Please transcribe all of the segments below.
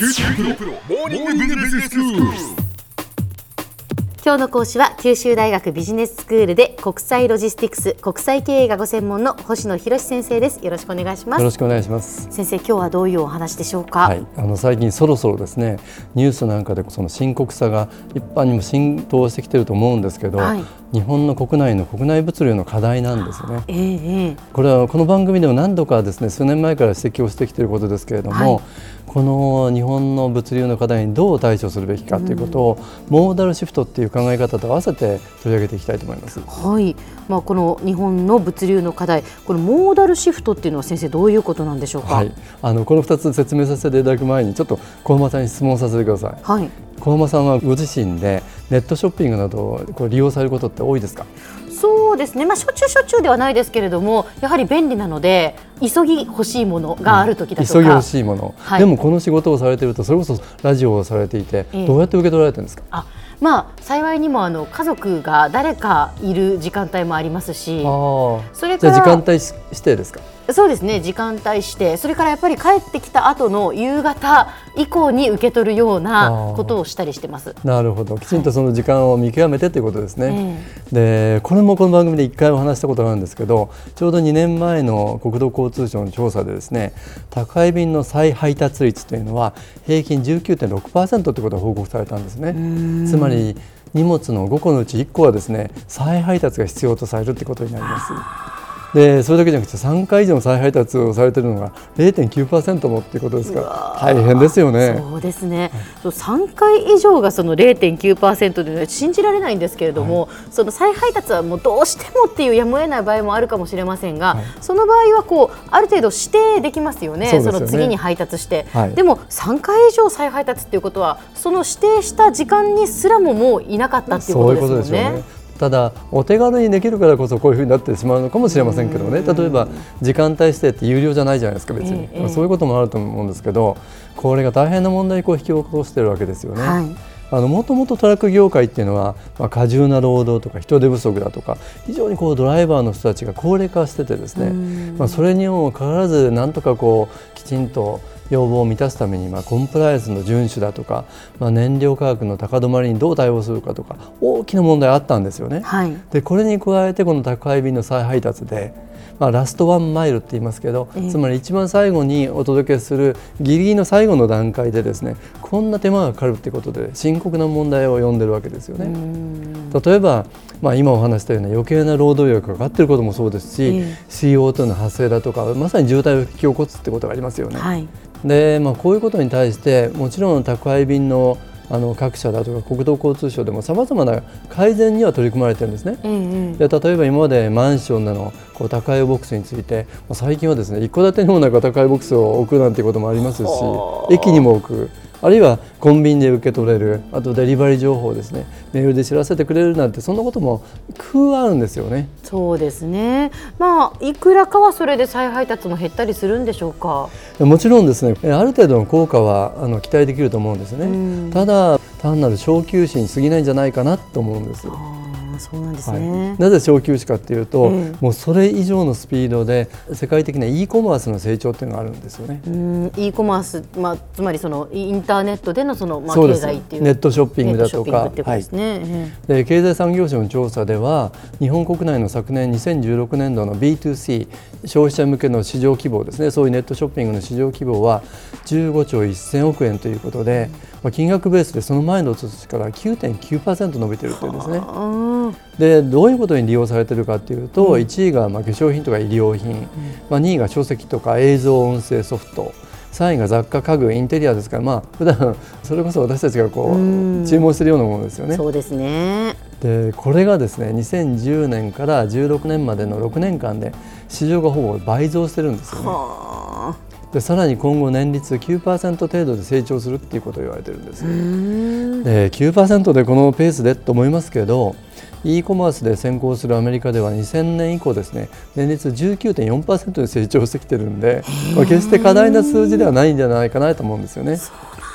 今日の講師は九州大学ビジネススクールで国際ロジスティクス国際経営がご専門の星野博先生です。よろしくお願いします。よろしくお願いします。先生今日はどういうお話でしょうか、はい、あの最近そろそろですねニュースなんかでその深刻さが一般にも浸透してきてると思うんですけど、はい。日本の国内の国内物流の課題なんですね。ええええ。これはこの番組でも何度かですね数年前から指摘をしてきていることですけれども、はいこの日本の物流の課題にどう対処するべきかということを、モーダルシフトっていう考え方と合わせて取り上げていきたいと思います。はい、まあこの日本の物流の課題、このモーダルシフトっていうのは先生どういうことなんでしょうか？はい、あのこの2つ説明させていただく前にちょっと小浜さんに質問させてください。はい、小浜さんはご自身でネットショッピングなどをこう利用されることって多いですかそうですね。まあしょっちゅうしょっちゅうではないですけれども、やはり便利なので急ぎ欲しいものがある時だとか、急ぎ欲しいもの、はい。でもこの仕事をされているとそれこそラジオをされていて、ええ。どうやって受け取られてるんですか？あ、まあ幸いにもあの家族が誰かいる時間帯もありますし、それから時間帯し指定ですか？そうですね。時間帯して、それからやっぱり帰ってきた後の夕方以降に受け取るようなことをしたりしてます。なるほど。きちんとその時間を見極めてということですね、えでこれもこの番組で1回お話したことがあるんですけどちょうど2年前の国土交通省の調査でですね宅配便の再配達率というのは平均19.6%ということが報告されたんですね。つまり荷物の5個のうち1個はですね再配達が必要とされるということになりますでそれだけじゃなくて3回以上の再配達をされているのが0.9%もっていうことですから大変ですよね。そうですね。そう3回以上がその0.9%というのは信じられないんですけれども、その再配達はもうどうしてもっていうやむを得ない場合もあるかもしれませんが、はいその場合はこうある程度指定できますよね。そねの次に配達して、はいでも3回以上再配達っていうことはその指定した時間にすらももういなかったっていうこそういうとですもんね。ただお手軽にできるからこそこういうふうになってしまうのかもしれませんけどね。例えば時間帯指定って有料じゃないじゃないですか別に、ええまあそういうこともあると思うんですけどこれが大変な問題をこう引き起こしているわけですよね。はい。あのもともとトラック業界っていうのは、まあ、過重な労働とか人手不足だとか非常にこうドライバーの人たちが高齢化しててですね、まあ、それにもかかわらずなんとかこうきちんと要望を満たすために、まあ、コンプライアンスの遵守だとか、まあ、燃料価格の高止まりにどう対応するかとか大きな問題あったんですよね。はい。でこれに加えてこの宅配便の再配達で、まあ、ラストワンマイルって言いますけど、ええつまり一番最後にお届けするギリギリの最後の段階でですねこんな手間がかかるってことで深刻な問題を呼んでるわけですよね。例えば、まあ、今お話したような余計な労働力がかかっていることもそうですし、ええ CO2 の発生だとかまさに渋滞を引き起こすってことがありますよね。はい。で、まあ、こういうことに対してもちろん宅配便のあの各社だとか国土交通省でもさまざまな改善には取り組まれてるんですね。ええで例えば今までマンションでのこう宅配ボックスについてまあ最近はですね一戸建てにもなんか宅配ボックスを置くなんていうこともありますし駅にも置くあるいはコンビニで受け取れるあとデリバリー情報をですねメールで知らせてくれるなんてそんなことも工あるんですよね。そうですね。まあいくらかはそれで再配達も減ったりするんでしょうか？もちろんですねえある程度の効果はあの期待できると思うんですね。うんただ単なる小休止に過ぎないんじゃないかなと思うんです。そうなんですはい。ね。なぜ小休止かっていうと、ええ。もうそれ以上のスピードで世界的な e コマースの成長っていうのがあるんですよね。うん e コマース、まあ、つまりそのインターネットでのその、まあ、経済っていう。ネットショッピングだとか。で。えで経済産業省の調査では日本国内の昨年2016年度の B2C 消費者向けの市場規模ですね。そういうネットショッピングの市場規模は15兆1000億円ということで、まあ、金額ベースでその前の年から9.9%伸びてるというんですねでどういうことに利用されてるかっていうと、1位がまあ化粧品とか医療品、まあ、2位が書籍とか映像音声ソフト3位が雑貨家具インテリアですからまあ普段それこそ私たちがこうんう注文してるようなものですよね。そうですね。でこれがですね2010年から16年までの6年間で市場がほぼ倍増してるんですよね。はあ。でさらに今後年率9%程度で成長するっていうことを言われてるんです。で9%でこのペースでと思いますけど e コマースで先行するアメリカでは2000年以降ですね年率19.4%で成長してきてるんで、まあ、決して過大な数字ではないんじゃないかなと思うんですよね。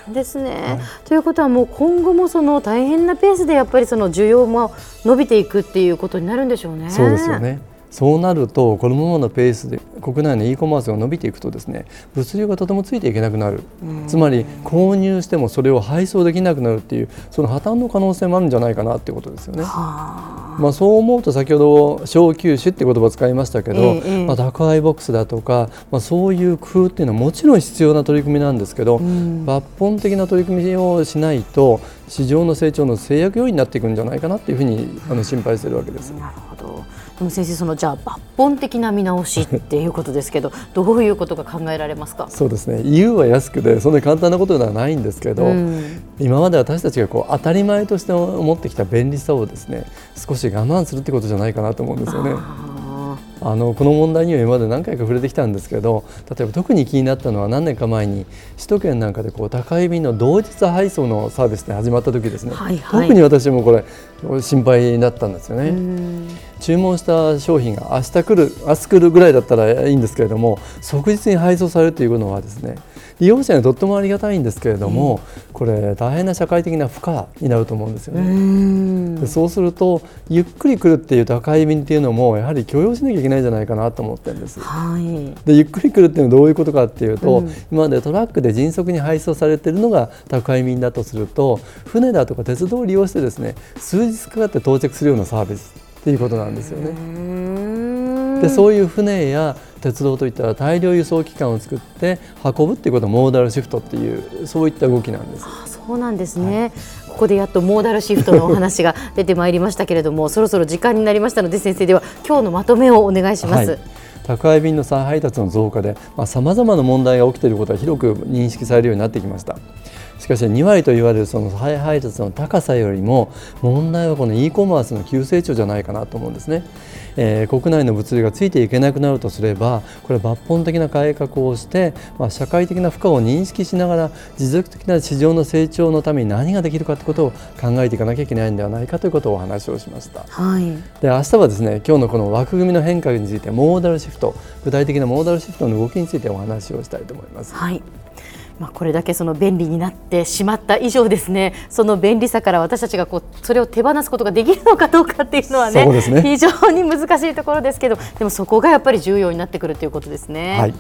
ですね、ということはもう今後もその大変なペースでやっぱりその需要も伸びていくっていうことになるんでしょうね。そうですよ。ねそうなるとこのままのペースで国内の e コマースが伸びていくとですね物流がとてもついていけなくなる。つまり購入してもそれを配送できなくなるっていうその破綻の可能性もあるんじゃないかなっていうことですよね。まあ、そう思うと先ほど小休止って言葉を使いましたけど、ええ、まあ、宅配ボックスだとか、まあ、そういう工夫っていうのはもちろん必要な取り組みなんですけど、抜本的な取り組みをしないと市場の成長の制約要因になっていくんじゃないかなっていうふうにあの心配しているわけです。なるほど。でも先生そのじゃあ抜本的な見直しっていうことですけどどういうことが考えられますか？そうですね。言うは安くでそんなに簡単なことではないんですけど、うん、今まで私たちがこう当たり前として思ってきた便利さをですね少し我慢するってことじゃないかなと思うんですよね。あのこの問題には今まで何回か触れてきたんですけど例えば特に気になったのは何年か前に首都圏なんかでこう宅配便の同日配送のサービスで始まった時ですね、はいはい、特に私もこれ心配になったんですよね。注文した商品が明日来る明日来るぐらいだったらいいんですけれども即日に配送されるというのはですね利用者にはとってもありがたいんですけれども、うん、これ大変な社会的な負荷になると思うんですよね。でそうするとゆっくり来るっていう宅配便っていうのもやはり許容しなきゃいけないんじゃないかなと思ってるんです。はい、でゆっくり来るっていうのはどういうことかっていうと、うん、今までトラックで迅速に配送されているのが宅配便だとすると船だとか鉄道を利用してですね数日かかって到着するようなサービスっていうことなんですよね。でそういう船や鉄道といった大量輸送機関を作って運ぶっていうことはモーダルシフトっていうそういった動きなんです。あそうなんですね、はい、ここでやっとモーダルシフトのお話が出てまいりましたけれどもそろそろ時間になりましたので先生では今日のまとめをお願いします。はい宅配便の再配達の増加でさまざ、まな問題が起きていることは広く認識されるようになってきました。しかし2割と言われるその再配達の高さよりも問題はこの e コマースの急成長じゃないかなと思うんですね、えー、国内の物流がついていけなくなるとすればこれは抜本的な改革をして、まあ、社会的な負荷を認識しながら持続的な市場の成長のために何ができるかということを考えていかなきゃいけないんではないかということをお話をしました、はい、で明日はですね今日のこの枠組みの変化についてモーダルシフト具体的なモーダルシフトの動きについてお話をしたいと思います。はい。まあ、これだけその便利になってしまった以上ですね。その便利さから私たちがこうそれを手放すことができるのかどうかっていうのはね、ね、非常に難しいところですけどでもそこがやっぱり重要になってくるということですね。はい。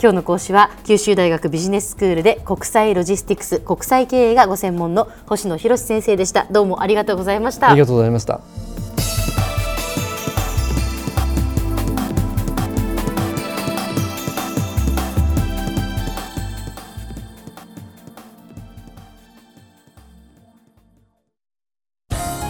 今日の講師は九州大学ビジネススクールで国際ロジスティクス国際経営がご専門の星野博先生でした。どうもありがとうございました。ありがとうございました